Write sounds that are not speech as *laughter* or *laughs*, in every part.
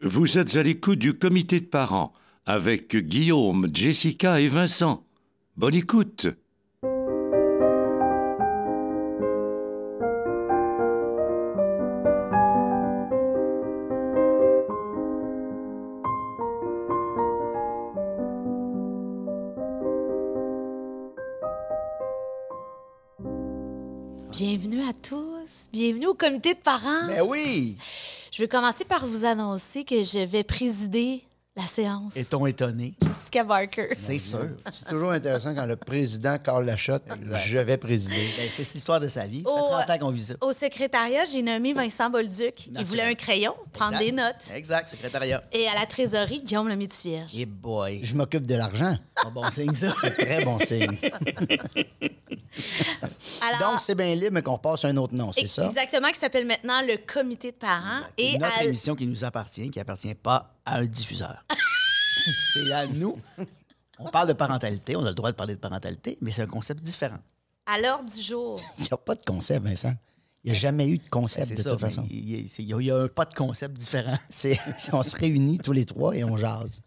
Vous êtes à l'écoute du comité de parents avec Guillaume, Jessica et Vincent. Bonne écoute. Bienvenue à tous. Bienvenue au comité de parents. Ben oui! Je vais commencer par vous annoncer que je vais présider la séance. Est-on étonné? Jessica Barker. C'est sûr. C'est toujours intéressant quand le président Carl Lachotte, je vais présider. Ben, c'est l'histoire de sa vie. Ça Au- fait 30 ans qu'on vit ça. Au secrétariat, j'ai nommé Vincent Bolduc. Il voulait un crayon, prendre Exact. des notes. Exact, secrétariat. Et à la trésorerie, Guillaume le vierge. Et boy. Je m'occupe de l'argent. Un bon signe, ça. Très bon signe. *laughs* Alors, Donc, c'est bien libre, mais qu'on repasse un autre nom, c'est ça? Exactement, qui s'appelle maintenant le comité de parents. Et notre à- émission qui nous appartient, qui appartient pas à un diffuseur. *laughs* c'est à nous. On parle de parentalité, on a le droit de parler de parentalité, mais c'est un concept différent. à l'heure du jour. Il n'y a pas de concept, Vincent. Il n'y a jamais eu de concept, de ça. toute façon. Il y, a- c'est- il y a- il y a un pas de concept différent. *laughs* C'est- on se réunit tous les trois et on jase.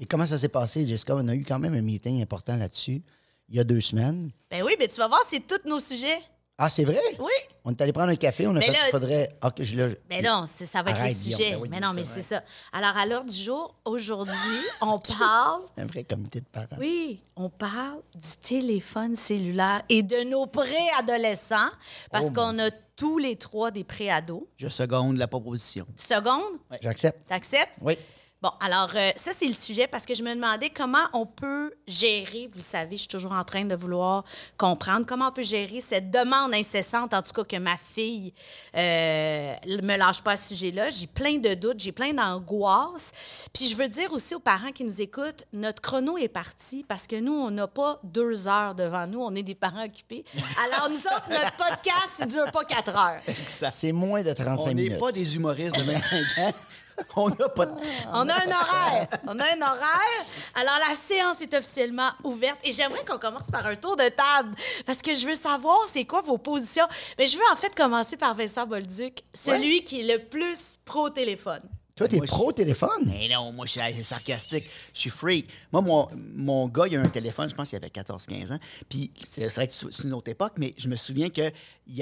Et comment ça s'est passé, Jessica? On a eu quand même un meeting important là-dessus il y a deux semaines. Ben oui, mais tu vas voir, c'est tous nos sujets. Ah, c'est vrai? Oui. On est allé prendre un café, on a Mais fait là- faudrait. Ah, que je le- Mais non, ça va être Arrête, les sujets. Ben oui, mais non, mais c'est ça. Alors, à l'heure du jour, aujourd'hui, on *laughs* parle. Un vrai comité de parents. Oui, on parle du téléphone cellulaire et de nos préadolescents, parce Oh, qu'on a tous les trois des préados. Je seconde la proposition. Seconde, J'accepte. t'acceptes? Oui. Bon, alors, euh, ça, c'est le sujet parce que je me demandais comment on peut gérer, vous le savez, je suis toujours en train de vouloir comprendre, comment on peut gérer cette demande incessante, en tout cas que ma fille euh, me lâche pas à ce sujet-là. J'ai plein de doutes, j'ai plein d'angoisses. Puis je veux dire aussi aux parents qui nous écoutent, notre chrono est parti parce que nous, on n'a pas deux heures devant nous, on est des parents occupés. Alors, nous autres, notre podcast, il dure pas quatre heures. C'est moins de 35 On n'est minutes. pas des humoristes de 25 ans. *laughs* On n'a pas de temps. On a un horaire. On a un horaire. Alors, la séance est officiellement ouverte et j'aimerais qu'on commence par un tour de table parce que je veux savoir c'est quoi vos positions. Mais je veux en fait commencer par Vincent Bolduc, celui qui est le plus pro-téléphone. Toi, t'es Moi, je- pro-téléphone. Mais non, moi, je suis sarcastique. Je suis freak. Moi, mon, mon gars, il a un téléphone, je pense qu'il avait 14-15 ans. Puis, c'est c'est vrai que c'est une autre époque, mais je me souviens qu'il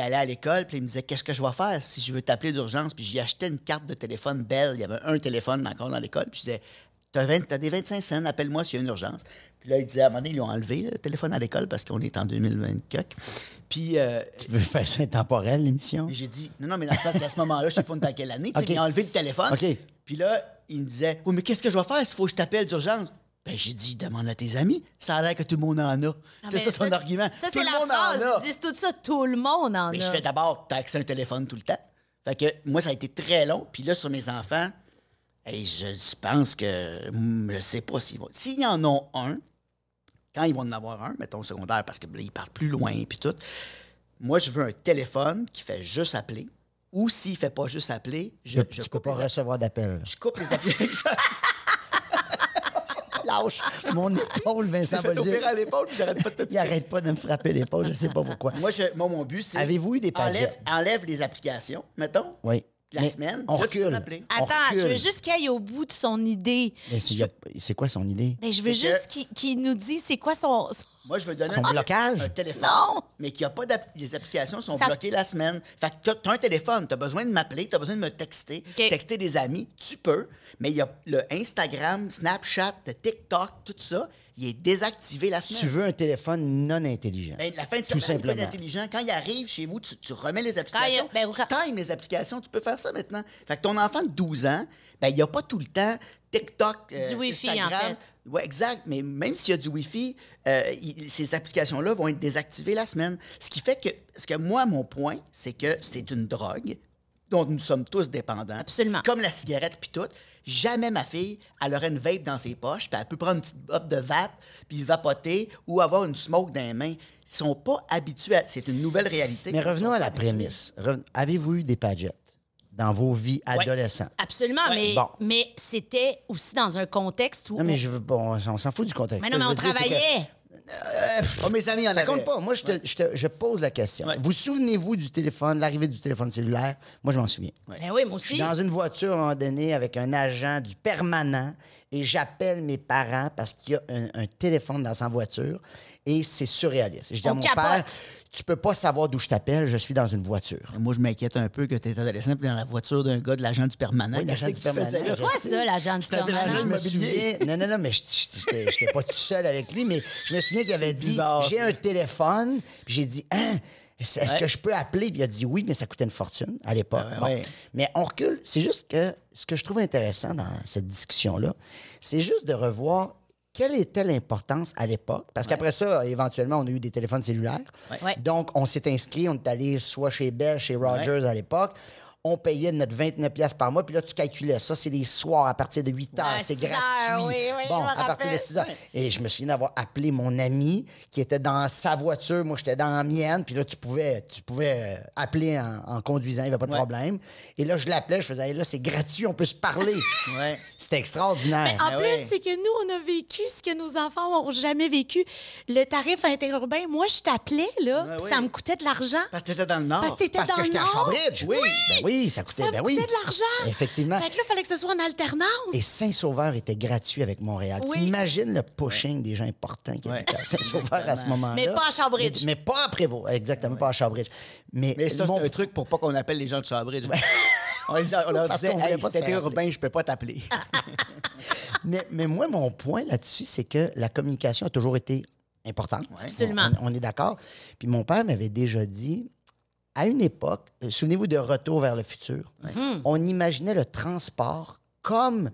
allait à l'école, puis il me disait Qu'est-ce que je vais faire si je veux t'appeler d'urgence? Puis, j'y achetais une carte de téléphone belle. Il y avait un téléphone encore dans l'école. Puis, je disais T'as 20 t'as des 25 cents, appelle-moi s'il y a une urgence. Puis là, il disait, à un moment donné, ils l'ont enlevé, le téléphone à l'école, parce qu'on est en 2024. Puis, euh, Tu veux faire ça intemporel, l'émission? j'ai dit, non, non, mais dans le sens qu'à ce moment-là, je sais pas dans quelle année, tu sais, *laughs* OK. mais il a enlevé le téléphone. OK. Puis là, il me disait, oui, mais qu'est-ce que je vais faire s'il faut que je t'appelle d'urgence? Ben, j'ai dit, demande à tes amis. Ça a l'air que tout le monde en a. C'est mais ça son argument. Ça, tout c'est le la monde phrase. en a. Ils disent tout ça, tout le monde en Mais a. je fais d'abord, t'as accès à un téléphone tout le temps. Fait que moi, ça a été très long. Puis là, sur mes enfants, hey, je pense que hmm, je sais pas s'ils vont. S'ils en ont un, quand ils vont en avoir un, mettons secondaire, parce que là, ils partent plus loin puis tout, moi, je veux un téléphone qui fait juste appeler. Ou s'il fait pas juste appeler, je, Tu je ne peux coupe pas les, recevoir d'appel. je coupe les applications. *laughs* Lâche mon épaule, Vincent Bolduc. à l'épaule, puis j'arrête pas de te Il arrête pas de me frapper l'épaule, je sais pas pourquoi. Moi, je- moi, mon but, c'est. Avez-vous eu des enlève, pagettes? enlève les applications, mettons. Oui. La Mais semaine, On là, tu recule. On Attends, je veux juste qu'il aille au bout de son idée. Mais c'est- y a- c'est quoi son idée? Ben, je veux juste qu'il nous dise c'est quoi son. son- Moi, je veux donner Son un, blocage? un téléphone. Non. Mais qu'il a pas les applications sont Ça- bloquées la semaine. Fait que t'as- t'as un téléphone, t'as besoin de m'appeler, t'as besoin de me texter, texter des amis, tu peux. Mais il y a le Instagram, Snapchat, le TikTok, tout ça, il est désactivé la semaine. Tu veux un téléphone non intelligent. Ben, la fin de Tout semaine, simplement. intelligent. Quand il arrive chez vous, tu, tu remets les applications. ben, tu times les applications. Tu peux faire ça maintenant. Fait que ton enfant de 12 ans, ben, il n'y a pas tout le temps TikTok, euh, Du Wi-Fi, en Instagram. fait. Oui, exact. Mais même s'il y a du Wi-Fi, euh, il- ces applications-là vont être désactivées la semaine. Ce qui fait que, ce que moi, mon point, c'est que c'est une drogue dont nous sommes tous dépendants. Absolument. Comme la cigarette puis tout. Jamais ma fille, elle aurait une vape dans ses poches, puis elle peut prendre une petite botte de vape, puis vapoter, ou avoir une smoke dans les mains. Ils sont pas habitués à... C'est une nouvelle réalité. Mais revenons à la habitués. prémisse. Reven- Avez-vous eu des pagettes dans vos vies adolescentes? Absolument, Ouais, mais, bon. mais c'était aussi dans un contexte où. Non, mais on- je veux. Bon, on s'en fout du contexte. Mais non, mais on que travaillait. Oh, mes amis en Ça compte pas. Moi, je, te- je te- je pose la question. Ouais. Vous souvenez-vous du téléphone, l'arrivée du téléphone cellulaire? Moi, je m'en souviens. Ben oui, moi Je suis aussi. dans une voiture à un moment donné avec un agent du permanent et j'appelle mes parents parce qu'il y a un, un téléphone dans sa voiture et c'est surréaliste. Je dis à On mon capote. père, tu peux pas savoir d'où je t'appelle, je suis dans une voiture. Moi, je m'inquiète un peu que tu étais adolescent puis dans la voiture d'un gars de l'agent du permanent. Oui, l'agent du je Quoi ça, l'agent du permanent? Je me souviens. Non, non, non, mais je j'étais pas tout seul avec lui, mais je me souviens qu'il avait dit J'ai un téléphone. Puis j'ai dit Hein, Est-ce Ouais. que je peux appeler? Puis il a dit oui, mais ça coûtait une fortune à l'époque. Ah Bon. ouais, ouais. Mais on recule. C'est juste que ce que je trouve intéressant dans cette discussion-là, c'est juste de revoir quelle était l'importance à l'époque? Parce qu'après ça, éventuellement, on a eu des téléphones cellulaires. Ouais. Donc, on s'est inscrit, on est allé soit chez Bell, chez Rogers à l'époque. On payait notre 29 pièces par mois, puis là, tu calculais. Ça, c'est les soirs à partir de 8 heures. À c'est 6 heures, gratuit. oui, oui, bon, à partir de rappelle. 6 heures. Et je me souviens d'avoir appelé mon ami qui était dans sa voiture, moi j'étais dans la mienne, puis là tu pouvais, tu pouvais euh, appeler en, en conduisant, il n'y avait pas de Ouais. problème. Et là je l'appelais, je faisais, Hey, là c'est gratuit, on peut se parler. *laughs* Ouais. C'était extraordinaire. En Ah plus, ouais. c'est que nous, on a vécu ce que nos enfants n'ont jamais vécu. Le tarif interurbain, moi, je t'appelais, là, puis ouais. ça me coûtait de l'argent. Parce que t'étais dans le Nord. Parce que t'étais Parce dans que le j'étais à Nord. Shawbridge. Oui. Ben oui, ça coûtait, Ça ben oui. de l'argent. Effectivement. Fait que là, il fallait que ce soit en alternance. Et Saint-Sauveur était gratuit avec Montréal. Oui. T'imagines le pushing des gens importants qui Ouais. habitaient à Saint-Sauveur à ce moment-là. Mais pas à Shawbridge. Mais, mais pas à Prévost. Exactement, pas à Shawbridge. Mais, Mais ça, mon- c'est un truc pour pas qu'on appelle les gens de Chabridge. *laughs* on, les a- on leur Parce disait, hey, pas si t'étais urbain, je peux pas t'appeler. *laughs* Mais, mais moi, mon point là-dessus, c'est que la communication a toujours été importante. Absolument. On, on est d'accord. Puis mon père m'avait déjà dit, à une époque, euh, souvenez-vous de Retour vers le futur, on imaginait le transport comme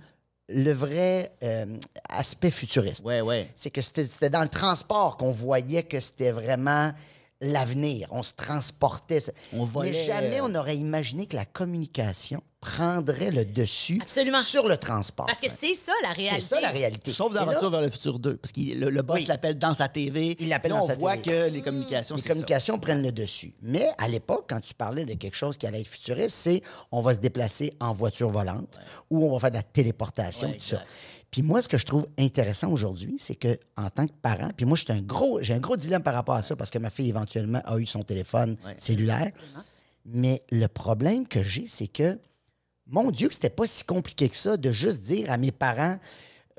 le vrai euh, aspect futuriste. ouais, ouais. C'est que c'était dans le transport qu'on voyait que c'était vraiment l'avenir. On se transportait. On volait, Mais jamais euh, on n'aurait imaginé que la communication prendrait le dessus Absolument. sur le transport. Parce que c'est ça, la réalité. C'est ça la réalité. Sauf dans Retour vers le futur 2. Parce que le, le boss Oui. l'appelle dans sa TV. Il l'appelle dans on sa voit TV. que les communications, les ça. communications prennent le dessus. Mais à l'époque, quand tu parlais de quelque chose qui allait être futuriste, c'est on va se déplacer en voiture volante ou on va faire de la téléportation, Ouais, tout ça. Puis moi, ce que je trouve intéressant aujourd'hui, c'est que en tant que parent, puis moi, j'ai un gros, j'ai un gros dilemme par rapport à ça parce que ma fille éventuellement a eu son téléphone cellulaire. Mais le problème que j'ai, c'est que mon Dieu, que c'était pas si compliqué que ça de juste dire à mes parents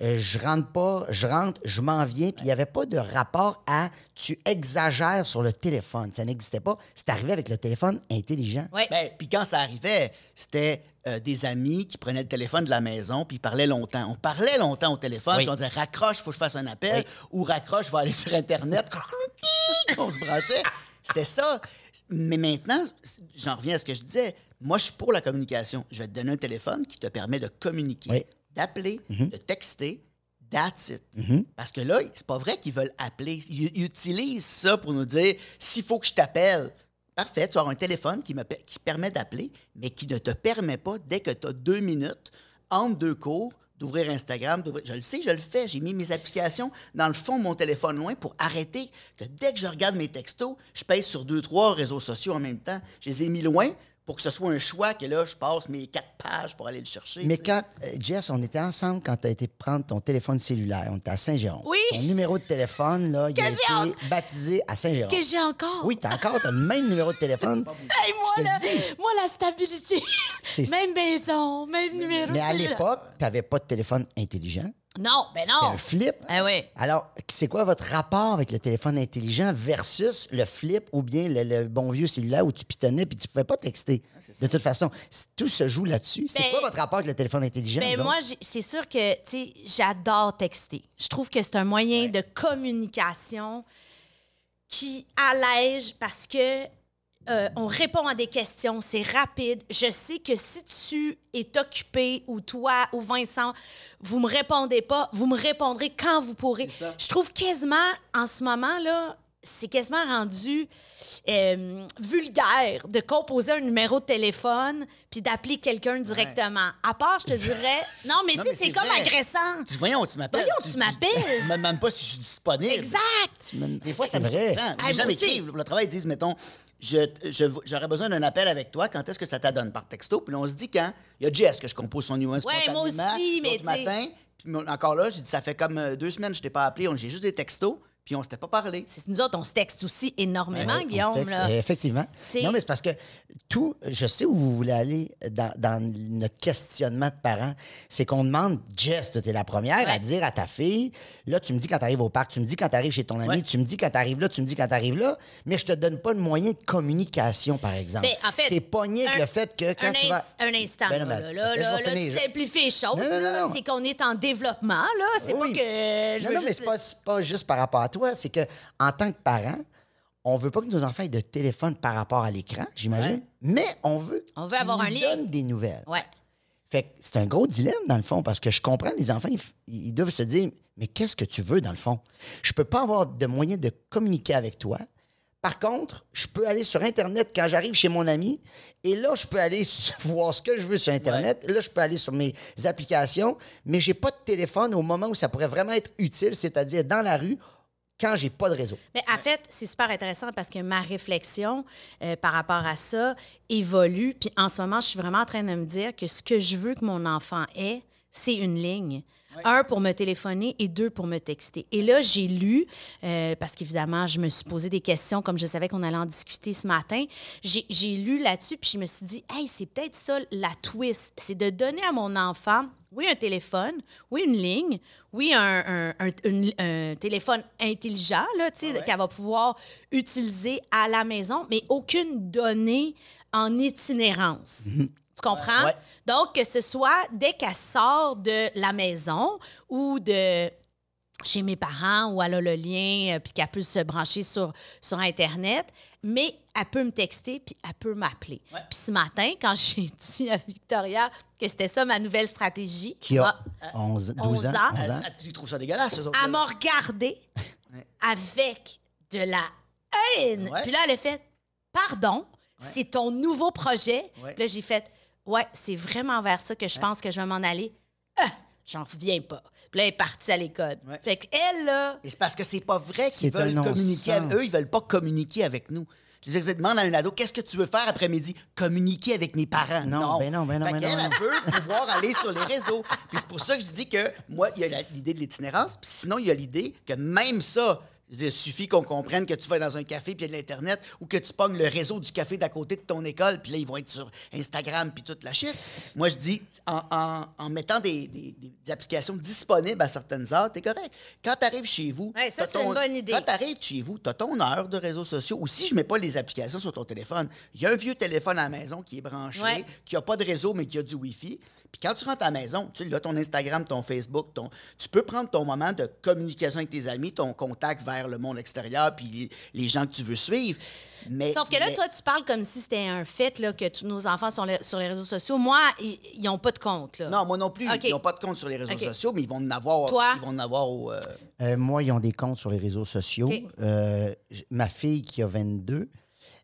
euh, je rentre pas, je rentre, je m'en viens. Puis il n'y avait pas de rapport à tu exagères sur le téléphone. Ça n'existait pas. C'est arrivé avec le téléphone intelligent. Ouais. Ben, puis quand ça arrivait, c'était euh, des amis qui prenaient le téléphone de la maison puis ils parlaient longtemps. On parlait longtemps au téléphone, Oui. puis on disait raccroche, faut que je fasse un appel, ou raccroche, je vais aller sur Internet. *laughs* on se branchait. C'était ça. Mais maintenant, j'en reviens à ce que je disais. Moi, je suis pour la communication. Je vais te donner un téléphone qui te permet de communiquer, Oui. d'appeler, Mhm. de texter. That's it. Parce que là, c'est pas vrai qu'ils veulent appeler. Ils, ils utilisent ça pour nous dire s'il faut que je t'appelle. Parfait, tu as un téléphone qui, me, qui permet d'appeler, mais qui ne te permet pas, dès que tu as deux minutes, entre deux cours, d'ouvrir Instagram. Je le sais, je le fais. J'ai mis mes applications dans le fond de mon téléphone loin pour arrêter que dès que je regarde mes textos, je pèse sur deux, trois réseaux sociaux en même temps. Je les ai mis loin pour que ce soit un choix que là, je passe mes quatre pages pour aller le chercher. Mais quand, euh, Jess, on était ensemble quand tu as été prendre ton téléphone cellulaire. On était à Saint-Jérôme. Oui. Ton numéro de téléphone, là, il a été baptisé à Saint-Jérôme. Que j'ai encore. Oui, t'as encore t'as le même numéro de téléphone. *laughs* Hey, moi, Je te dis. moi, la stabilité. C'est- Même maison, même numéro. Mais à l'époque, tu n'avais pas de téléphone intelligent. Non, ben C'était non. un flip. Ah oui. Alors, c'est quoi votre rapport avec le téléphone intelligent versus le flip ou bien le, le bon vieux cellulaire où tu pitonnais puis tu pouvais pas texter? de toute façon, tout se joue là-dessus. C'est Ben, quoi votre rapport avec le téléphone intelligent? Ben moi, c'est sûr que, tu sais, j'adore texter. Je trouve que c'est un moyen de communication qui allège parce que euh, on répond à des questions, c'est rapide. Je sais que si tu es occupé ou toi ou Vincent, vous me répondez pas, vous me répondrez quand vous pourrez. Je trouve quasiment en ce moment là, c'est quasiment rendu euh, vulgaire de composer un numéro de téléphone puis d'appeler quelqu'un directement. À part, je te dirais, *laughs* non mais Non, tu sais, c'est comme vrai. agressant. Tu dis, voyons, tu m'appelles. Voyons, tu m'appelles. Tu me demandes pas si je suis disponible. Exact. Des fois, C'est ça me vrai. Les gens moi aussi. m'écrivent. Le travail, ils disent, mettons, je, je- j'aurais besoin d'un appel avec toi. Quand est-ce que ça t'adonne? Par texto? Puis là, on se dit quand? Il y a Jess que je compose son numéro Ouais, moi spontanément. aussi, mais tu matin. Puis encore là, j'ai dit, ça fait comme euh, deux semaines que je t'ai pas appelé. On- J'ai juste des textos. Puis on s'était pas parlé. C'est- Nous autres, on se texte aussi énormément, Ouais, Guillaume. texte, là. effectivement. T'sais- Non, mais c'est parce que tout, je sais où vous voulez aller dans, dans notre questionnement de parents. C'est qu'on demande, Jess, tu es la première à dire à ta fille, là, tu me dis quand tu arrives au parc, tu me dis quand tu arrives chez ton ami, Ouais. tu me dis quand tu arrives là, tu me dis quand tu arrives là, mais je te donne pas de moyen de communication, par exemple. Ben, en fait, Tu es pogné avec le fait que quand tu vas. un instant, Ben non, là, mais là, là, laisse-moi là, tu simplifies les choses. Là. C'est qu'on est en développement, là. C'est Oui. pas que Non, non, mais c'est pas, c'est pas juste par rapport à toi. C'est que en tant que parent, on veut pas que nos enfants aient de téléphone par rapport à l'écran, j'imagine, Ouais. mais on veut, On veut avoir nous un lien. donnent des nouvelles. Ouais. Fait que c'est un gros dilemme, dans le fond, parce que je comprends, les enfants, ils doivent se dire, mais qu'est-ce que tu veux, dans le fond? Je peux pas avoir de moyen de communiquer avec toi. Par contre, je peux aller sur Internet quand j'arrive chez mon ami, et là, je peux aller *laughs* voir ce que je veux sur Internet. Là, je peux aller sur mes applications, mais j'ai pas de téléphone au moment où ça pourrait vraiment être utile, c'est-à-dire dans la rue, quand j'ai pas de réseau. Mais en fait, c'est super intéressant parce que ma réflexion euh, par rapport à ça évolue. Puis en ce moment, je suis vraiment en train de me dire que ce que je veux que mon enfant ait, c'est une ligne. Un pour me téléphoner et deux pour me texter. Et là, j'ai lu, euh, parce qu'évidemment, je me suis posé des questions comme je savais qu'on allait en discuter ce matin. J'ai lu là-dessus, puis je me suis dit, hey, c'est peut-être ça la twist. C'est de donner à mon enfant, oui, un téléphone, oui, une ligne, oui, un, un- un- une- un téléphone intelligent, là, tu sais, qu'elle va pouvoir utiliser à la maison, mais aucune donnée en itinérance. Tu comprends? Ouais. Donc, que ce soit dès qu'elle sort de la maison ou de chez mes parents où elle a le lien euh, puis qu'elle peut se brancher sur, sur Internet, mais elle peut me texter puis elle peut m'appeler. Puis ce matin, quand *laughs* j'ai dit à Victoria que c'était ça ma nouvelle stratégie, Qui a ah, 11, 12 11 ans. ans. 11 ans. Ah, Tu trouves ça dégueulasse, eux autres? elle m'a regardé avec de la haine. Ouais. Puis là, elle a fait Pardon, c'est ton nouveau projet. Puis là, j'ai fait Ouais, c'est vraiment vers ça que je pense que je vais m'en aller. Ah, J'en reviens pas. Puis là, elle est partie à l'école. Ouais. Fait qu'elle, là, Et c'est parce que c'est pas vrai qu'ils veulent communiquer. avec- Eux, ils veulent pas communiquer avec nous. Je veux dire, demande à un ado, qu'est-ce que tu veux faire après-midi? Communiquer avec mes parents. Non, ben non, ben non, Fait ben qu'elle, non, non. elle veut *laughs* pouvoir aller sur les réseaux. Puis c'est pour ça que je dis que, moi, il y a l'idée de l'itinérance, puis sinon, il y a l'idée que même ça, je dire, il suffit qu'on comprenne que tu vas dans un café puis il y a de l'Internet ou que tu pognes le réseau du café d'à côté de ton école, puis là, ils vont être sur Instagram puis toute la shit. Moi, je dis, en, en- en mettant des, des- des applications disponibles à certaines heures, t'es correct. Quand tu arrives chez vous, Ouais, ça, c'est une bonne idée. Quand t'arrives chez vous, t'as ton heure de réseaux sociaux. Ou si je mets pas les applications sur ton téléphone, il y a un vieux téléphone à la maison qui est branché, Ouais. qui a pas de réseau, mais qui a du Wi-Fi. Puis quand tu rentres à la maison, tu as ton Instagram, ton Facebook, ton... tu peux prendre ton moment de communication avec tes amis, ton contact vers le monde extérieur, puis les, gens que tu veux suivre. Mais, Sauf que là, mais- toi, tu parles comme si c'était un fait là, que tous nos enfants sont le- sur les réseaux sociaux. Moi, ils n'ont pas de compte. Là. Non, moi non plus. Ils n'ont pas de compte sur les réseaux sociaux, mais ils vont en avoir. Toi? Ils vont en avoir au. euh, Euh, moi, ils ont des comptes sur les réseaux sociaux. Euh, ma fille qui a 22,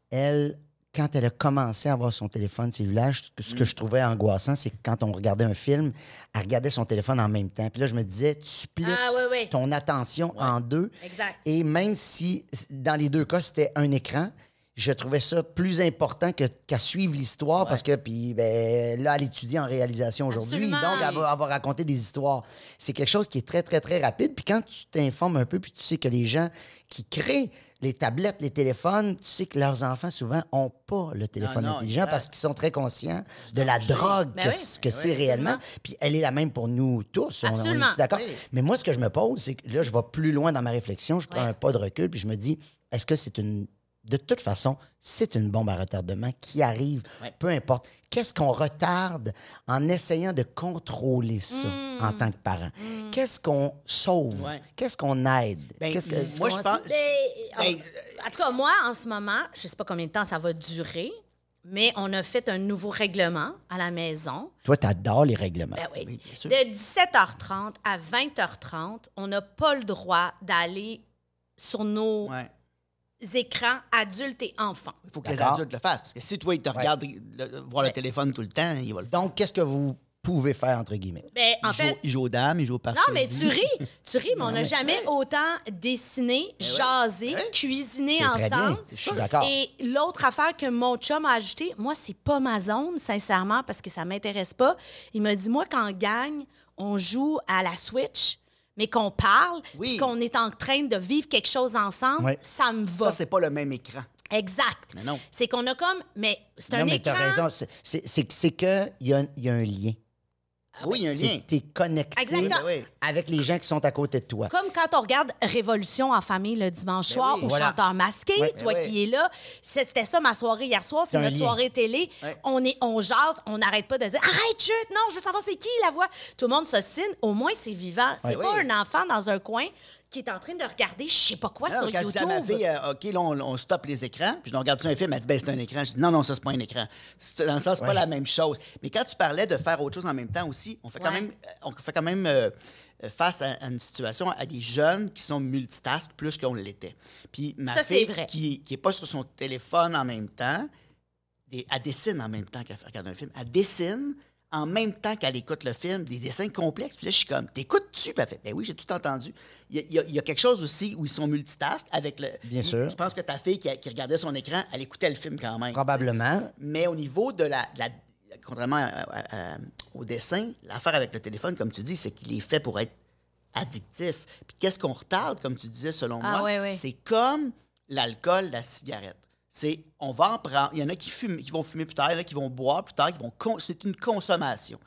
elle, quand elle a commencé à avoir son téléphone cellulaire, ce que je trouvais angoissant, c'est que quand on regardait un film, elle regardait son téléphone en même temps. Puis là, je me disais, tu splits Ah, oui, oui. ton attention en deux. Exact. Et même si, dans les deux cas, c'était un écran, je trouvais ça plus important que- qu'à suivre l'histoire parce que, puis, ben, là, elle étudie en réalisation aujourd'hui. Donc, elle va, elle va raconter des histoires. C'est quelque chose qui est très, très, très rapide. Puis quand tu t'informes un peu, puis tu sais que les gens qui créent les tablettes, les téléphones, tu sais que leurs enfants, souvent, n'ont pas le téléphone non, intelligent exact. parce qu'ils sont très conscients de la drogue Ben que, oui. c- que Ben c'est réellement. Puis elle est la même pour nous tous. On- On, Absolument. est d'accord? Oui. Mais moi, ce que je me pose, c'est que là, je vais plus loin dans ma réflexion, je prends un pas de recul, puis je me dis, est-ce que c'est une. De toute façon, c'est une bombe à retardement qui arrive, Ouais. peu importe. Qu'est-ce qu'on retarde en essayant de contrôler ça Hmm. en tant que parent? Qu'est-ce qu'on sauve? Ouais. Qu'est-ce qu'on aide? Ben, Qu'est-ce que, moi, je pense. Mais, Ben, en tout cas, moi, en ce moment, je sais pas combien de temps ça va durer, mais on a fait un nouveau règlement à la maison. Toi, tu adores les règlements. Ben oui. bien sûr. De 17h30 à 20h30, on n'a pas le droit d'aller sur nos Ouais. Écrans adultes et enfants. Il faut que les adultes le fassent. Parce que si toi, ils te regardent le- voir le téléphone tout le temps, ils vont le Donc, qu'est-ce que vous pouvez faire, entre guillemets? Ben, en Ils fait, jouent- ils jouent aux dames, ils jouent au parti. non, mais tu ris, tu ris, mais on n'a jamais autant dessiné, jasé, ouais. cuisiné C'est très bien. ensemble. Je suis d'accord. Et l'autre affaire que mon chum a ajouté, moi, c'est pas ma zone, sincèrement, parce que ça m'intéresse pas. Il m'a dit, moi, quand on gagne, on joue à la Switch, mais qu'on parle, Oui. puis qu'on est en train de vivre quelque chose ensemble, ça me va. Ça, c'est pas le même écran. exact. Mais non. C'est qu'on a comme. Mais c'est un Non, mais écran. t'as raison. C'est- qu'il y a, il y a un lien. Oui, il y a un C'est lien. que t'es connecté Exactement. Avec les gens qui sont à côté de toi. Comme quand on regarde Révolution en famille le dimanche soir oui. au Voilà. chanteur masqué, toi Ben qui es là, c'est- c'était ça ma soirée hier soir, c'est C'est notre lien. soirée télé. On est on jase, on n'arrête pas de dire arrête chut, non, je veux savoir c'est qui la voix. Tout le monde s'ostine, au moins c'est vivant. C'est Ouais. pas un enfant dans un coin qui est en train de regarder je sais pas quoi Non, sur quand je dis à YouTube. ma fille, euh, OK, là, on, on stoppe les écrans, puis je regarde un film, elle dit, ben, c'est un écran. Je dis, non, non, ça, c'est pas un écran. C'est- Dans le sens, c'est pas la même chose. Mais quand tu parlais de faire autre chose en même temps aussi, on fait quand Ouais. même, euh, on fait quand même euh, face à, à une situation, à des jeunes qui sont multitask plus qu'on l'était. Puis ma Ça, fille, vrai. qui qui est pas sur son téléphone en même temps, elle dessine en même temps qu'elle regarde un film. Elle dessine en même temps qu'elle écoute le film, des dessins complexes. Puis là, je suis comme, t'écoutes-tu? Puis elle fait, ben oui, j'ai tout entendu. Il y, a, il y a- il y a quelque chose aussi où ils sont multitask avec le. Bien sûr. Je pense que ta fille qui, a- qui regardait son écran, elle écoutait le film quand même. Probablement. Mais au niveau de la. de la- contrairement à- à- à- au dessin, l'affaire avec le téléphone, comme tu dis, c'est qu'il est fait pour être addictif. Puis qu'est-ce qu'on retarde, comme tu disais, selon Ah, moi? ouais, ouais. C'est comme l'alcool, la cigarette. C'est, on va en prendre. Il y en a qui, fument, qui vont fumer plus tard, il y en a qui vont boire plus tard, qui vont c'est une consommation.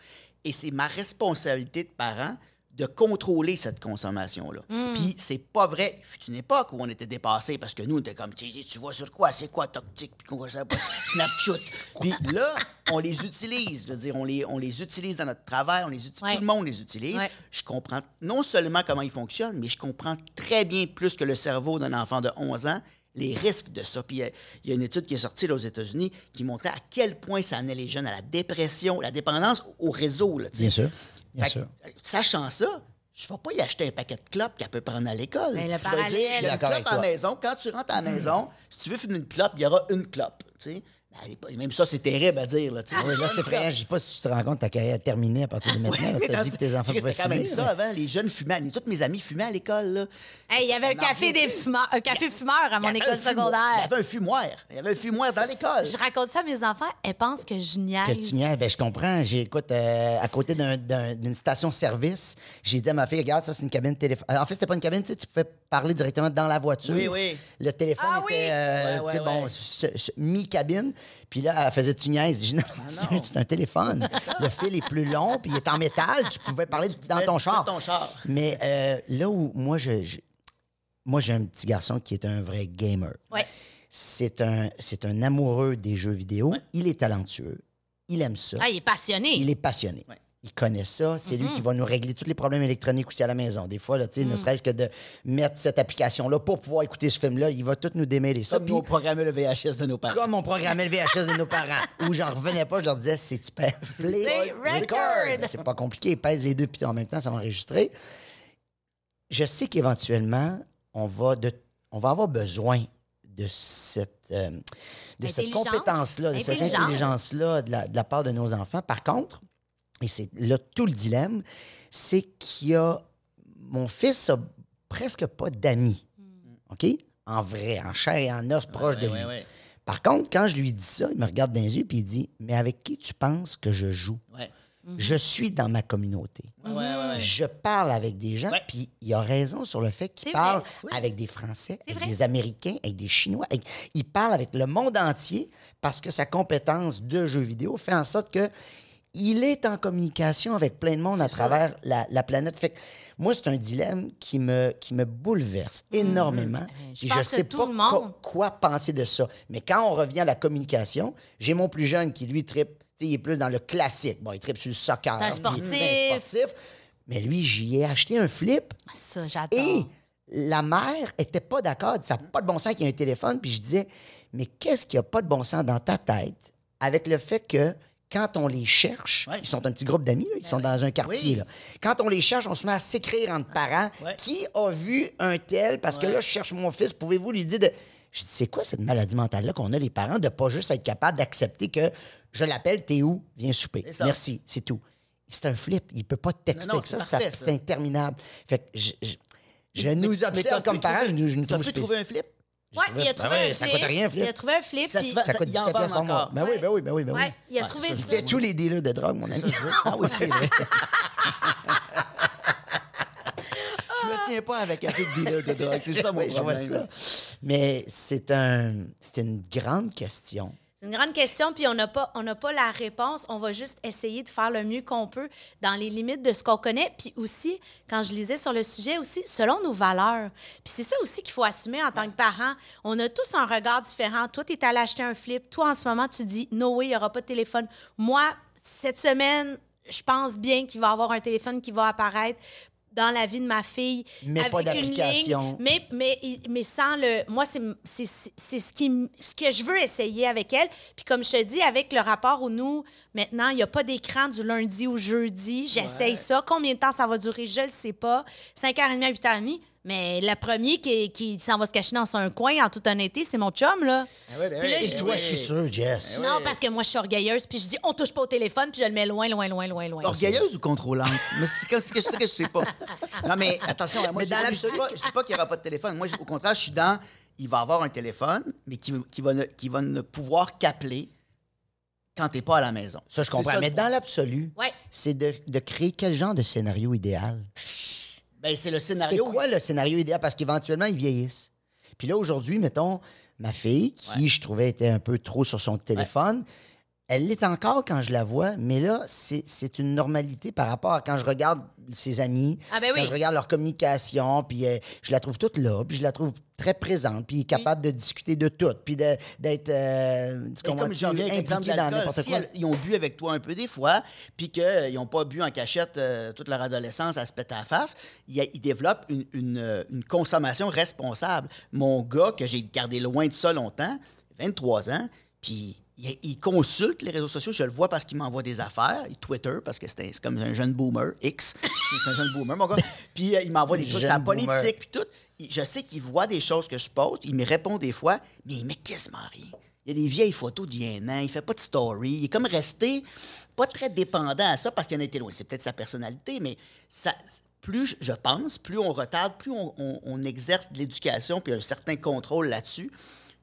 Et c'est ma responsabilité de parent de contrôler cette consommation-là. Hmm. Puis c'est pas vrai. Il fut une époque où on était dépassés parce que nous, on était comme, tu vois sur quoi, c'est quoi toxique, puis qu'on *laughs* Snapchat. Puis là, on les utilise. Je veux dire, on les, on les utilise dans notre travail, on les utilise, Ouais. tout le monde les utilise. Ouais. Je comprends non seulement comment ils fonctionnent, mais je comprends très bien plus que le cerveau d'un enfant de 11 ans les risques de ça. Puis il y a- il y, a une étude qui est sortie là, aux États-Unis qui montrait à quel point ça amenait les jeunes à la dépression, la dépendance au réseau. Là. Bien sûr. Bien Fait sûr. que, euh, sachant ça, je ne vais pas y acheter un paquet de clopes qu'elle peut prendre à l'école. Mais le Je vais parallèle- dire, Je y a une d'accord clope à la maison. Quand tu rentres à la maison, si tu veux fumer une clope, il y aura une clope. tu sais. Ben, pas- Même ça, c'est terrible à dire. Là. Oui, là, c'est effrayant. Je ne sais pas si tu te rends compte, ta carrière est terminée à partir de maintenant. Mais Tu as dit que tes enfants C'était pouvaient quand même fumer, ça avant. Les jeunes fumaient. Tous mes amis fumaient à l'école. Hey, il y avait un café des fumeurs, un café fumeur à mon école fumoir. Il y secondaire. avait un fumoir. Il y avait un fumoir dans l'école. Je raconte ça à mes enfants, elles pensent que je niaise. Que tu niaises, ben, je comprends. J'écoute euh, à côté d'un- d'un- d'une station-service. J'ai dit à ma fille, regarde, ça, c'est une cabine téléphone. En fait, c'était pas une cabine, tu sais, tu pouvais parler directement dans la voiture. Oui, oui. Le téléphone Ah oui! était, euh, Ouais, ouais, bon, ouais. mi-cabine. Puis là, elle faisait tu niaises. J'ai dit, *laughs* non, c'est un- c'est un téléphone. Le fil est plus long, puis il est en métal. Tu pouvais parler dans pouvais- ton char. dans ton char. Mais euh, là où moi, je, je- moi, j'ai un petit garçon qui est un vrai gamer. Ouais. C'est un, c'est un amoureux des jeux vidéo. Il est talentueux. Il aime ça. Ah, il est passionné. Il est passionné. Ouais. Il connaît ça. C'est Mm-hmm. lui qui va nous régler tous les problèmes électroniques aussi à la maison. Des fois, là, tu sais, Mm. ne serait-ce que de mettre cette application-là pour pouvoir écouter ce film-là, il va tout nous démêler ça. Comme Puis, nous, on programmait le VHS de nos parents. comme on programmait le VHS de nos parents, *laughs* où j'en revenais pas, je leur disais, c'est tu pèses *laughs* play, Play record. C'est pas compliqué, pèse les deux, puis en même temps, ça va enregistrer. Je sais qu'éventuellement, on va, de, on va avoir besoin de cette, euh, de cette compétence-là, de cette Intelligence. intelligence-là de la, de la part de nos enfants. Par contre, et c'est là tout le dilemme, c'est qu'il y a. Mon fils a presque pas d'amis. OK? En vrai, en chair et en os, proche de ouais, lui. ouais. Par contre, quand je lui dis ça, il me regarde dans les yeux et il dit Mais avec qui tu penses que je joue? Ouais. Je suis dans ma communauté. Ouais, ouais, ouais. Je parle avec des gens, Ouais. puis il a raison sur le fait qu'il parle avec des Français, avec vrai. des Américains, avec des Chinois. avec- Il parle avec le monde entier parce que sa compétence de jeu vidéo fait en sorte que il est en communication avec plein de monde à travers la, la planète. Fait que moi, c'est un dilemme qui me, qui me bouleverse énormément. Mm-hmm. Je Puis pense que sais pas monde. quoi- penser de ça. Mais quand on revient à la communication, j'ai mon plus jeune qui, lui, tripe, il est plus dans le classique. Bon, il tripe sur le soccer. C'est un il est sportif. sportif. Mais lui, j'y ai acheté un flip. Ça, j'adore. Et la mère était pas d'accord. Ça n'a pas de bon sens qu'il y ait un téléphone. Puis je disais, mais qu'est-ce qui a pas de bon sens dans ta tête avec le fait que quand on les cherche, Ouais. ils sont un petit groupe d'amis, ils sont dans un quartier. Oui. Là. Quand on les cherche, on se met à s'écrire entre parents. Ouais. Qui a vu un tel? Parce que là, je cherche mon fils. Pouvez-vous lui dire de. Je dis, c'est quoi cette maladie mentale-là qu'on a, les parents, de pas juste être capable d'accepter que je l'appelle, t'es où? Viens souper. Merci, c'est tout. C'est un flip. Il peut pas te texter Non, non, avec ça. c'est ça- parfait, ça. C'est interminable. Fait que je, je- je Mais- nous observe comme parents, je, trouver- nous- je nous T'as trouve trouver un flip? Ouais, il a Ben trouvé ouais, un ça flip. coûte rien, flip. Il a trouvé un flip. Ça se fait- Ça coûte Il en 17 vend pièces par mois. encore. Ben oui, ben oui, ben oui, ben oui. Ouais, il a Ouais, trouvé ça, ça. c'est fait tous les dealers de drogue, mon ami. Ah oui, c'est vrai. *laughs* viens pas avec assez de dealers de drogue. C'est ça mon je problème. ça. Mais c'est un, c'est une grande question. C'est une grande question, puis on n'a pas, pas la réponse. On va juste essayer de faire le mieux qu'on peut dans les limites de ce qu'on connaît. Puis aussi, quand je lisais sur le sujet, aussi, selon nos valeurs. Puis c'est ça aussi qu'il faut assumer en tant que parent. On a tous un regard différent. Toi, tu es allé acheter un flip. Toi, en ce moment, tu dis, no way, il n'y aura pas de téléphone. Moi, cette semaine, je pense bien qu'il va avoir un téléphone qui va apparaître dans la vie de ma fille. Mais pas avec une d'application. mais, mais, mais sans le. Moi, c'est ce, qui, ce que je veux essayer avec elle. Puis comme je te dis, avec le rapport où nous, maintenant, il n'y a pas d'écran du lundi au jeudi. J'essaye ça. Combien de temps ça va durer, je ne le sais pas. 5h30 à 8h30. Mais le premier qui, qui s'en va se cacher dans un coin, en toute honnêteté, c'est mon chum, là. Ah ouais, ben Puis là, oui. je Et toi, dis- je suis sûr, Jess. Non, parce que moi, je suis orgueilleuse, puis je dis, on touche pas au téléphone, puis je le mets loin, loin, loin, loin, loin. Orgueilleuse ou contrôlante? mais c'est que- c'est que je sais pas. *laughs* Non, mais attention, moi, Mais je, dans je l'absolu- dis pas, je dis pas qu'il n'y aura pas de téléphone. Moi, au contraire, je suis dans. Il va avoir un téléphone, mais qui, qui, va, ne, qui va ne pouvoir qu'appeler quand tu n'es pas à la maison. Ça, je comprends. Mais dans l'absolu, Ouais. c'est de, de créer quel genre de scénario idéal? *laughs* Ben, c'est le C'est scénario. quoi le scénario idéal? Parce qu'éventuellement, ils vieillissent. Puis là, aujourd'hui, mettons, ma fille, qui je trouvais était un peu trop sur son téléphone, elle l'est encore quand je la vois, mais là, c'est c'est une normalité par rapport à quand je regarde ses amis, Ah ben oui. quand je regarde leur communication, puis euh, je la trouve toute là, puis je la trouve très présente, puis capable de discuter de tout, puis d'être euh, comme j'en viens dans n'importe si quoi. elles- ils ont bu avec toi un peu des fois, puis qu'ils n'ont pas bu en cachette euh, toute leur adolescence à se péter à la face, il y a- ils développent une, une, une consommation responsable. Mon gars, que j'ai gardé loin de ça longtemps, 23 ans, puis il, il consulte les réseaux sociaux, je le vois parce qu'il m'envoie des affaires, il Twitter, parce que c'est comme un jeune boomer, X, *laughs* c'est un jeune boomer, mon gars, puis euh, il m'envoie des trucs boomer. politique, puis tout. Je sais qu'il voit des choses que je poste, il me répond des fois, mais il met quasiment rien. Il y a des vieilles photos d'il y a un an, il fait pas de story, il est comme resté pas très dépendant à ça parce qu'il en a été loin. C'est peut-être sa personnalité, mais ça, plus je- je pense, plus on retarde, plus on, on- on exerce de l'éducation puis un certain contrôle là-dessus,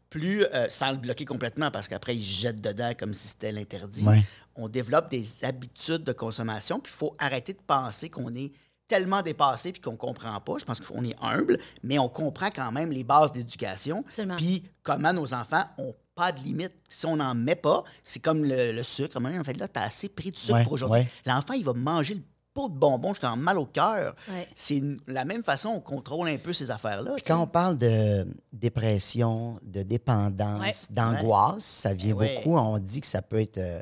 plus, euh, sans le bloquer complètement parce qu'après il se jette dedans comme si c'était l'interdit, Ouais. on développe des habitudes de consommation puis il faut arrêter de penser qu'on est tellement dépassé puis qu'on comprend pas. Je pense qu'on est humble, mais on comprend quand même les bases d'éducation. Puis comment nos enfants ont pas de limite. Si on n'en met pas, c'est comme le, le sucre. En fait, là, tu as assez pris de sucre Ouais, pour aujourd'hui. ouais. L'enfant, il va manger le pot de bonbons jusqu'à en mal au cœur. Ouais. C'est la même façon on contrôle un peu ces affaires-là. Quand on parle de dépression, de dépendance, Ouais. d'angoisse, ça vient beaucoup. On dit que ça peut être. euh,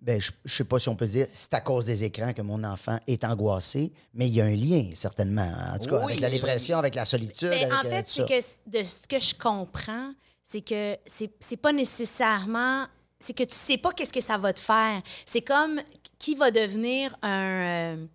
ben, je ne sais pas si on peut dire c'est à cause des écrans que mon enfant est angoissé, mais il y a un lien, certainement. En tout cas, Oui, avec la oui. dépression, avec la solitude. Ben, avec, en euh, fait, c'est que de ce que je comprends, c'est que c'est pas nécessairement. C'est que tu sais pas qu'est-ce que ça va te faire. C'est comme qui va devenir un.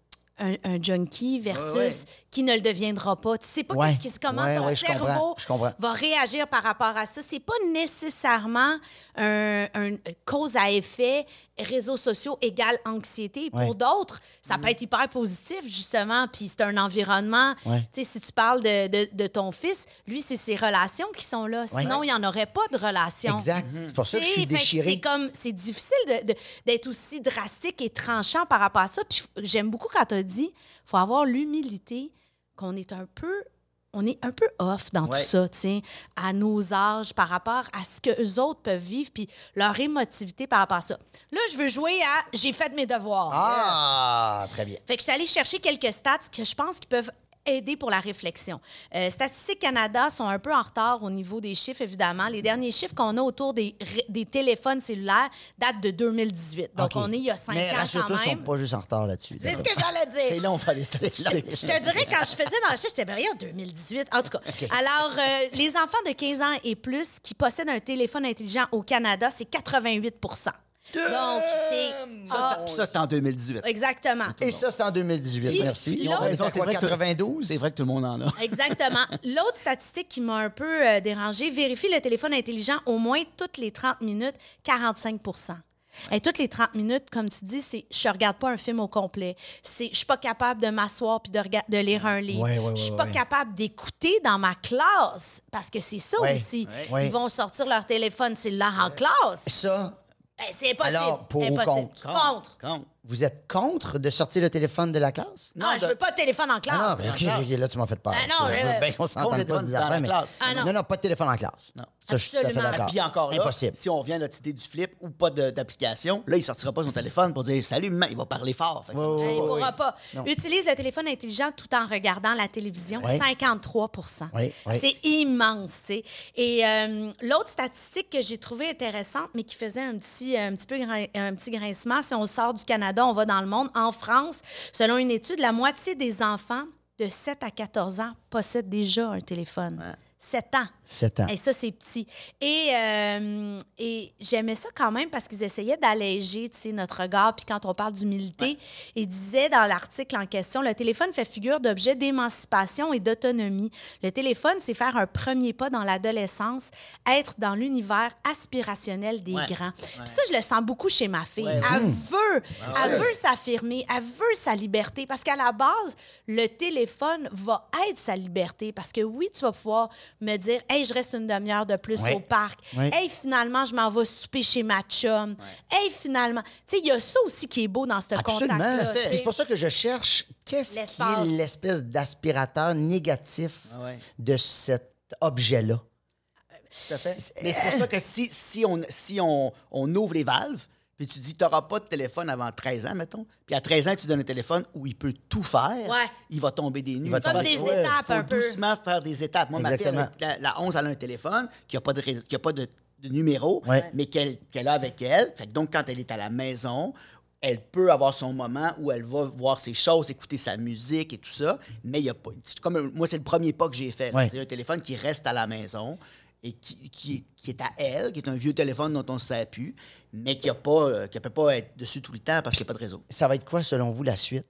Euh, un, un junkie versus Ouais, ouais. qui ne le deviendra pas. Tu sais pas Ouais. qu'est-ce qui- comment Ouais, ton comprends, cerveau comprends. va réagir par rapport à ça. C'est pas nécessairement un, un cause à effet réseaux sociaux égale anxiété. Pour d'autres, ça peut être hyper positif, justement, puis c'est un environnement. Tu sais, si tu parles de, de- de ton fils, lui, c'est ses relations qui sont là. Sinon, il n'y en aurait pas de relations. Exact. C'est pour ça que je suis fait que déchiré. C'est comme, c'est difficile de- d'être aussi drastique et tranchant par rapport à ça. Puis j'aime beaucoup quand tu dit, faut avoir l'humilité qu'on est un peu, on est un peu off dans Ouais. tout ça, tu sais, à nos âges par rapport à ce que eux autres peuvent vivre, puis leur émotivité par rapport à ça. Là, je veux jouer à, j'ai fait mes devoirs. Ah, très bien. Fait que je suis allée chercher quelques stats que je pense qui peuvent aider pour la réflexion. Euh, Statistique Canada sont un peu en retard au niveau des chiffres, évidemment. Les derniers chiffres qu'on a autour des, téléphones cellulaires datent de 2018. Donc, on est il y a cinq Mais ans quand même. sont pas juste en retard là-dessus. C'est ce que j'allais dire. C'est long, statistiques. Je te dirais, quand je faisais ma recherche, j'étais bien, en 2018. En tout cas. Alors, euh, les enfants de 15 ans et plus qui possèdent un téléphone intelligent au Canada, c'est 88 Donc, c'est. Ça, Ah, c'est- ça, c'est en 2018. exactement. Et ça, c'est en 2018. Puis, Merci. l'autre- On est à C'est vrai quoi, que- 92? C'est vrai que tout le monde en a. *laughs* Exactement. L'autre statistique qui m'a un peu euh, dérangée, vérifie le téléphone intelligent au moins toutes les 30 minutes, 45 Et toutes les 30 minutes, comme tu dis, c'est je regarde pas un film au complet. C'est je suis pas capable de m'asseoir puis de, de lire un livre. Ouais, ouais, ouais, je suis pas ouais. capable d'écouter dans ma classe parce que c'est ça Ouais, aussi. ouais. Ils vont sortir leur téléphone cellulaire en classe. Ça, Ben, c'est impossible. Alors, pour ou? Contre. Contre. Vous êtes contre de sortir le téléphone de la classe? Non, je veux pas de téléphone en classe. Ah non, ben, OK, OK, là, tu m'as fait peur. Ah non, je veux euh, bien qu'on s'entende pas des affaires, mais... classe. Ah non. non, non, pas de téléphone en classe. Non. Ça, je suis tout à fait Absolument. d'accord. Puis encore là, Impossible. si on revient à notre idée du flip ou pas de- d'application, là, il sortira pas son téléphone pour dire salut, maman, il va parler fort. Fait ça- ouais, Il pourra pas. Non. Utilise le téléphone intelligent tout en regardant la télévision. Oui. 53 Oui, oui. C'est immense, tu sais. Et euh, l'autre statistique que j'ai trouvée intéressante, mais qui faisait un petit, un petit peu un petit grincement, si on sort du Canada, on va dans le monde. En France, selon une étude, la moitié des enfants de 7 à 14 ans possèdent déjà un téléphone. 7 ans. 7 ans. Et ça, c'est petit. Et, euh, et j'aimais ça quand même parce qu'ils essayaient d'alléger tu sais, notre regard. Puis quand on parle d'humilité, ils disaient dans l'article en question, le téléphone fait figure d'objet d'émancipation et d'autonomie. Le téléphone, c'est faire un premier pas dans l'adolescence, être dans l'univers aspirationnel des Ouais. grands. Puis ça, je le sens beaucoup chez ma fille. Elle veut, elle veut s'affirmer, elle veut sa liberté. Parce qu'à la base, le téléphone va être sa liberté. Parce que oui, tu vas pouvoir me dire, hey, je reste une demi-heure de plus Ouais. au parc. Ouais. Hey, finalement, je m'en vais souper chez ma chum. Hey, finalement. Tu sais, il y a ça aussi qui est beau dans ce contact-là. C'est pour ça que je cherche qu'est-ce qui est l'espèce d'aspirateur négatif Ah ouais. de cet objet-là. Tout à fait. Mais c'est pour ça que si, si, on, si on, on ouvre les valves, puis tu dis, tu n'auras pas de téléphone avant 13 ans, mettons, puis à 13 ans, tu donnes un téléphone où il peut tout faire, Ouais. il va tomber des nuits. va Comme tomber- des Ouais, étapes faut un peu. doucement faire des étapes. Moi, ma fille, elle la, la 11, elle a un téléphone qui n'a pas de, qui a pas de, de numéro, Ouais. mais qu'elle qu'elle a avec elle. Fait que donc, quand elle est à la maison, elle peut avoir son moment où elle va voir ses choses, écouter sa musique et tout ça. Mais il y a pas. Comme moi, c'est le premier pas que j'ai fait. C'est un téléphone qui reste à la maison et qui, qui, qui est à elle, qui est un vieux téléphone dont on ne sait plus, mais qui ne peut pas être dessus tout le temps parce qu'il n'y a pas de réseau. Ça va être quoi, selon vous, la suite?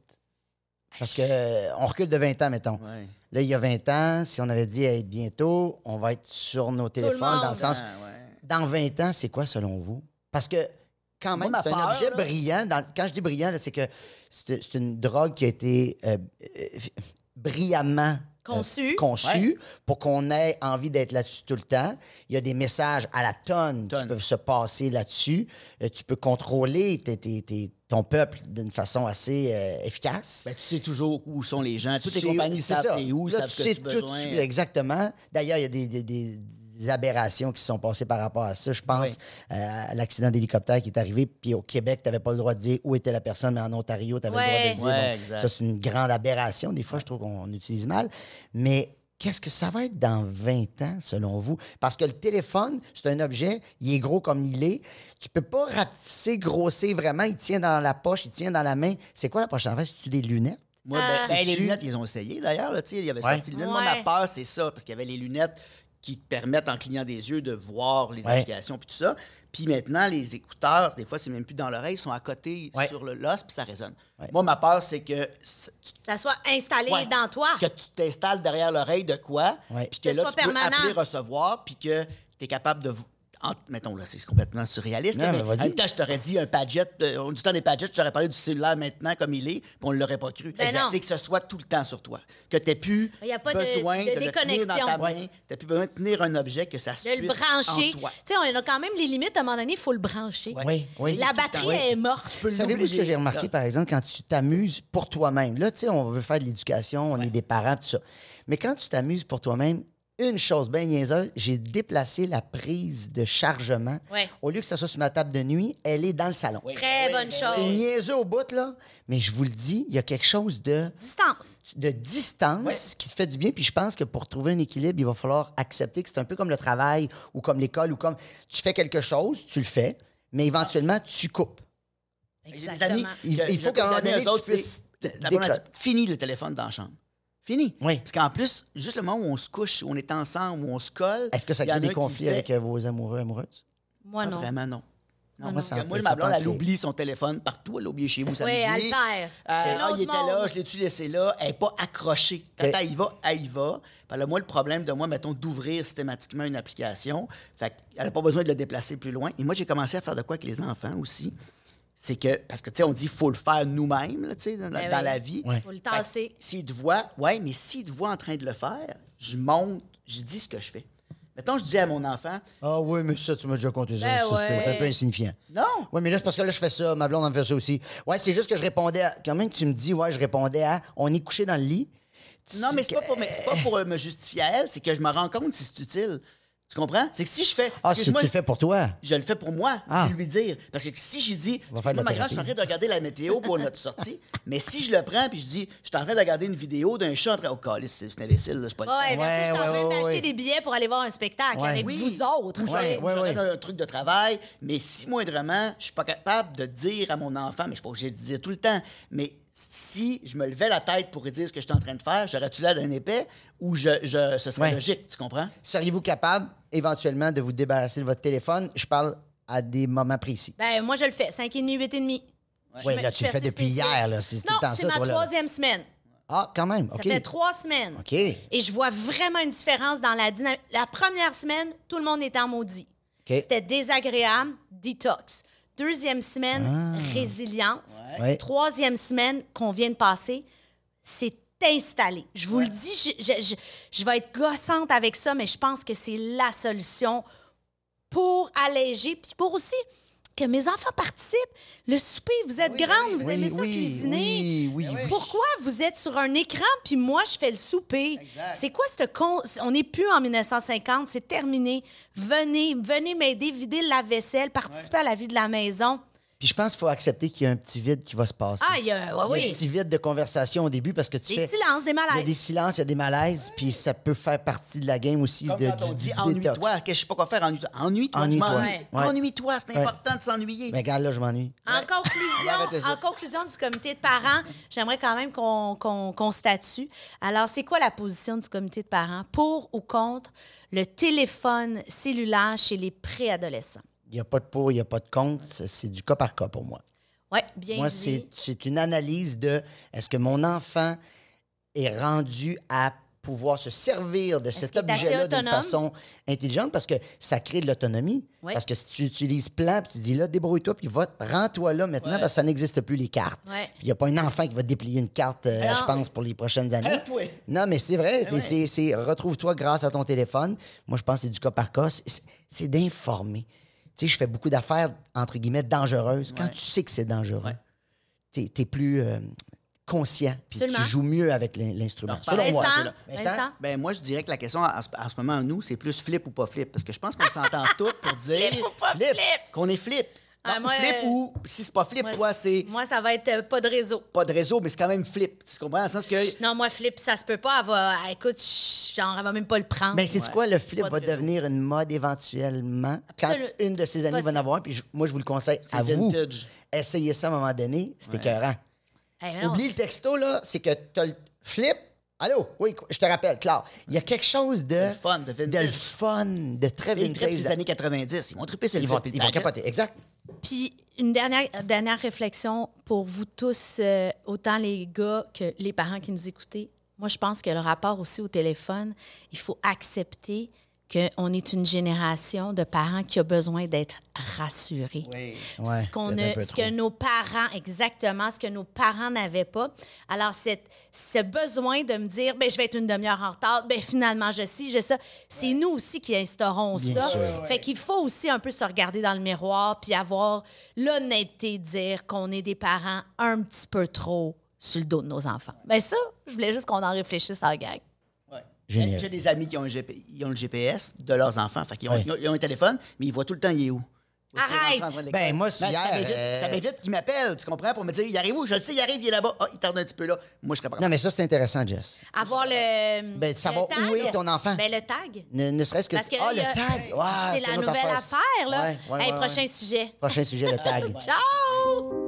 Parce que euh, on recule de 20 ans, mettons. Ouais. Là, il y a 20 ans, si on avait dit hey, bientôt, on va être sur nos téléphones, dans le sens. Ah, ouais. Dans 20 ans, c'est quoi, selon vous? Parce que, quand même, c'est un objet là- brillant. Dans- quand je dis brillant, c'est que c'est une drogue qui a été euh, euh, brillamment euh, conçue pour qu'on ait envie d'être là-dessus tout le temps. Il y a des messages à la tonne, qui peuvent se passer là-dessus. Euh, tu peux contrôler tes- tes- tes- ton peuple d'une façon assez euh, efficace. Ben, tu sais toujours où sont les gens. Toutes les C'est- compagnies savent t'es où, Là, savent tu que sais tu tout besoin. de suite, exactement. D'ailleurs, il y a des, des- des- des aberrations qui se sont passées par rapport à ça. Je pense Oui. euh, à l'accident d'hélicoptère qui est arrivé, puis au Québec, tu n'avais pas le droit de dire où était la personne, mais en Ontario, tu avais le droit de dire. Ouais, Donc, exact. ça, c'est une grande aberration. Des fois, je trouve qu'on utilise mal. Mais qu'est-ce que ça va être dans 20 ans, selon vous? Parce que le téléphone, c'est un objet, il est gros comme il est. Tu peux pas ratisser, grosser vraiment. Il tient dans la poche, il tient dans la main. C'est quoi la prochaine affaire? C'est-tu des lunettes? Moi, ben, Ah. ben, les lunettes, ils ont essayé d'ailleurs. là, tu sais, Il y avait Ouais. sorti les lunettes. Moi, ma peur, c'est ça, parce qu'il y avait les lunettes qui te permettent, en clignant des yeux, de voir les Ouais. applications puis tout ça. Puis maintenant, les écouteurs, des fois, c'est même plus dans l'oreille, ils sont à côté Ouais. sur le l'os, puis ça résonne. Ouais. Moi, ma peur, c'est que tu Ça soit installé Ouais. dans toi. que tu t'installes derrière l'oreille de quoi, puis que, Que là, tu soit peux permanent. appeler, recevoir, puis que tu es capable de... en- mettons, là, c'est complètement surréaliste, Non, mais mais, vas-y. en même temps, je t'aurais dit un Padgett, euh, du temps des Padgett, je t'aurais parlé du cellulaire maintenant comme il est, puis on ne l'aurait pas cru. Ben c'est que ce soit tout le temps sur toi. Que tu n'aies plus Il y a pas de- besoin de de, le tenir dans déconnexion. ta main, tu n'as plus besoin de tenir un objet, que ça se De le puisse brancher. en toi. Tu sais, on a quand même les limites. À un moment donné, il faut le brancher. Oui, oui. La batterie est morte. Savez-vous ce que j'ai remarqué, par exemple, quand tu t'amuses pour toi-même? Là, tu sais, on veut faire de l'éducation, on est des parents, tout ça. Mais quand tu t'amuses pour toi-même, une chose bien niaiseuse, j'ai déplacé la prise de chargement. Ouais. Au lieu que ça soit sur ma table de nuit, elle est dans le salon. Très bonne chose. C'est niaiseux au bout, là. Mais je vous le dis, il y a quelque chose de, Distance. de distance qui te fait du bien. Puis je pense que pour trouver un équilibre, il va falloir accepter que c'est un peu comme le travail ou comme l'école ou comme tu fais quelque chose, tu le fais, mais éventuellement, tu coupes. Exactement. amis Il- faut qu'à un moment donné, tu puisses fini le téléphone dans la chambre. Fini. Oui. Parce qu'en plus, juste le moment où on se couche, où on est ensemble, où on se colle. Est-ce que ça crée des conflits fait- avec euh, vos amoureux, amoureuses? Moi, non. Vraiment, non. Non, moi, ça Moi, ma blonde, elle oublie son téléphone partout. Elle l'a oublié chez vous. Oui, elle. Euh, ah, il était là, je l'ai-tu laissé là? Elle n'est pas accrochée. Quand elle y va, elle y va. Puis elle a moi le problème de moi, mettons, d'ouvrir systématiquement une application. Fait qu'elle n'a pas besoin de le déplacer plus loin. Et moi, j'ai commencé à faire de quoi avec les enfants aussi? C'est que, parce que, tu sais, on dit qu'il faut le faire nous-mêmes, là, tu sais, dans, Ben dans oui. la vie. Ouais. Faut le tasser. S'il te voit, ouais, mais s'il te voit en train de le faire, je monte, je dis ce que je fais. Mettons, je dis à mon enfant, Ah oui, mais ça, tu m'as déjà compté ça. Ben ça, ouais. C'est un peu insignifiant. non. Oui, mais là, c'est parce que là, je fais ça. Ma blonde en fait ça aussi. Ouais, c'est juste que je répondais à. Quand même que tu me dis, ouais, je répondais à. On est couché dans le lit. Non, mais c'est pas, pour, me- c'est pas pour me justifier à elle, c'est que je me rends compte si c'est utile. Tu comprends? C'est que si je fais. Ah, si tu excuse-moi, le fais pour toi. Je le fais pour moi, Ah. puis lui dire. Parce que si j'ai dit, va faire de la Excuse-moi, ma grande, je suis en train de regarder la météo pour notre sortie, mais si je le prends puis je dis, je suis en train de regarder une vidéo d'un chat en train. Oh, c'est c'est un imbécile, là, je suis pas le Ouais, temps. merci, je suis en ouais, train ouais, d'acheter ouais. des billets pour aller voir un spectacle Ouais. avec Oui. vous autres. Tu ouais, ouais. un truc de travail, mais si moindrement, je suis pas capable de dire à mon enfant, mais je suis pas obligé de dire tout le temps, mais si je me levais la tête pour dire ce que je suis en train de faire, j'aurais-tu l'air d'un épais ou je, je- ce serait Ouais. logique, tu comprends? Seriez-vous capable, éventuellement, de vous débarrasser de votre téléphone? Je parle à des moments précis. Ben, moi, je le fais. 5,5, 8,5. Je Oui, là, tu le fais depuis hier, là. C'est tout Non, le temps c'est ça, ma toi, là. troisième semaine. Ah, quand même. Ça OK. fait trois semaines. OK. Et je vois vraiment une différence dans la dynamique. La première semaine, tout le monde était en maudit. OK. C'était désagréable, détox. Deuxième semaine, résilience. Ah. Ouais. Troisième semaine qu'on vient de passer, c'est installé. Je vous le dis, je, je- je- je vais être gossante avec ça, mais je pense que c'est la solution pour alléger, puis pour aussi que mes enfants participent. Le souper, vous êtes grande, vous Oui, aimez ça oui, cuisiner. oui, oui, oui. Pourquoi vous êtes sur un écran puis moi je fais le souper? C'est quoi ce con On n'est plus en 1950, c'est terminé. Venez, venez m'aider, vider la vaisselle, participer à la vie de la maison. Puis je pense qu'il faut accepter qu'il y a un petit vide qui va se passer. Ah, il y a, ouais, Il y a un oui. petit vide de conversation au début parce que tu Des fais... silences, des Il y a malaises. des silences, il y a des malaises, puis ça peut faire partie de la game aussi Comme de, quand on du, dit ennuie-toi, que je sais pas quoi faire, ennuie-toi. Ennuie-toi, Ennuie-toi. Ouais. Ouais. C'est Ouais. important de s'ennuyer. Mais regarde, là, je m'ennuie. En conclusion, *laughs* en conclusion du comité de parents, j'aimerais quand même qu'on qu'on statue. Alors, c'est quoi la position du comité de parents pour ou contre le téléphone cellulaire chez les préadolescents? Il n'y a pas de pour, il n'y a pas de contre. C'est du cas par cas pour moi. Oui, bien Moi, c'est c'est une analyse de est-ce que mon enfant est rendu à pouvoir se servir de cet objet-là d'une façon intelligente? Parce que ça crée de l'autonomie. Oui. Parce que si tu utilises plan, puis tu dis là, débrouille-toi, puis va, rends-toi là maintenant parce que ça n'existe plus les cartes. Ouais. Puis il n'y a pas un enfant qui va déplier une carte, euh, je pense, pour les prochaines années. Arrête-toi. Non, mais c'est vrai. Ben c'est- retrouve-toi grâce à ton téléphone. Moi, je pense que c'est du cas par cas. C'est d'informer. Tu sais, je fais beaucoup d'affaires, entre guillemets, dangereuses. Quand tu sais que c'est dangereux, t'es es plus euh, conscient. Puis tu joues mieux avec l'in- l'instrument. Selon moi. Vincent? Ben moi, je dirais que la question en, ce- en ce moment, nous, c'est plus flip ou pas flip? Parce que je pense qu'on s'entend *laughs* tous pour dire Flip ou pas flip? qu'on est flip. Ah, moi, flip euh, ou si c'est pas flip, Moi, toi, c'est Moi, ça va être euh, pas de réseau. pas de réseau, mais c'est quand même flip. Tu comprends? Dans le sens que. Non, moi, Flip, ça se peut pas. Elle va, écoute, chut, genre, elle va même pas le prendre. Mais c'est Ouais. quoi, le flip Pas de va réseau. devenir une mode éventuellement quand une de ses amies va en avoir? Puis je- moi, je vous le conseille à C'est vous. vintage. Essayez ça à un moment donné. C'est écœurant. Mais non. Oublie le texto, là, c'est que t'as le flip. Allô? Oui, je te rappelle, Claire. Il y a quelque chose de. le fun, de vintage. le fun, de très Ils trippent vintage. ces années 90. Ils vont tripper sur le Ils vont, ils vont capoter. Exact. Puis une dernière, réflexion pour vous tous, euh, autant les gars que les parents qui nous écoutez. Moi, je pense que le rapport aussi au téléphone, il faut accepter qu'on est une génération de parents qui a besoin d'être rassurés. Oui. Ouais, ce, qu'on a- que nos parents, exactement, ce que nos parents n'avaient pas. Alors, cette, ce besoin de me dire, ben, je vais être une demi-heure en retard, ben, finalement, je sais, je ça, c'est nous aussi qui instaurons Bien ça. sûr. Fait qu'il faut aussi un peu se regarder dans le miroir puis avoir l'honnêteté de dire qu'on est des parents un petit peu trop sur le dos de nos enfants. Ben ça, je voulais juste qu'on en réfléchisse en gang. Génial. J'ai des amis qui ont, un GP ils ont le GPS de leurs enfants. Fait qu'ils ont, Ouais. ils ont- ils ont un téléphone, mais ils voient tout le temps il est où? Arrête! Ben, moi, si ça hier, m'évite, euh, ça m'évite qu'ils m'appellent, tu comprends, pour me dire, il arrive où? Je le sais, il arrive, il est là-bas. Ah, il tarde un petit peu là. Moi, je serais pas Non, mais ça, c'est intéressant, Jess. Avoir le. Ben, de savoir le tag. où est ton enfant. Ben, le tag. Ne, ne serait-ce que. Parce que ah, le tag! C'est la nouvelle affaire, là. Ouais, ouais, Hey, ouais, prochain ouais. sujet. Prochain sujet, le tag. *laughs* Ciao!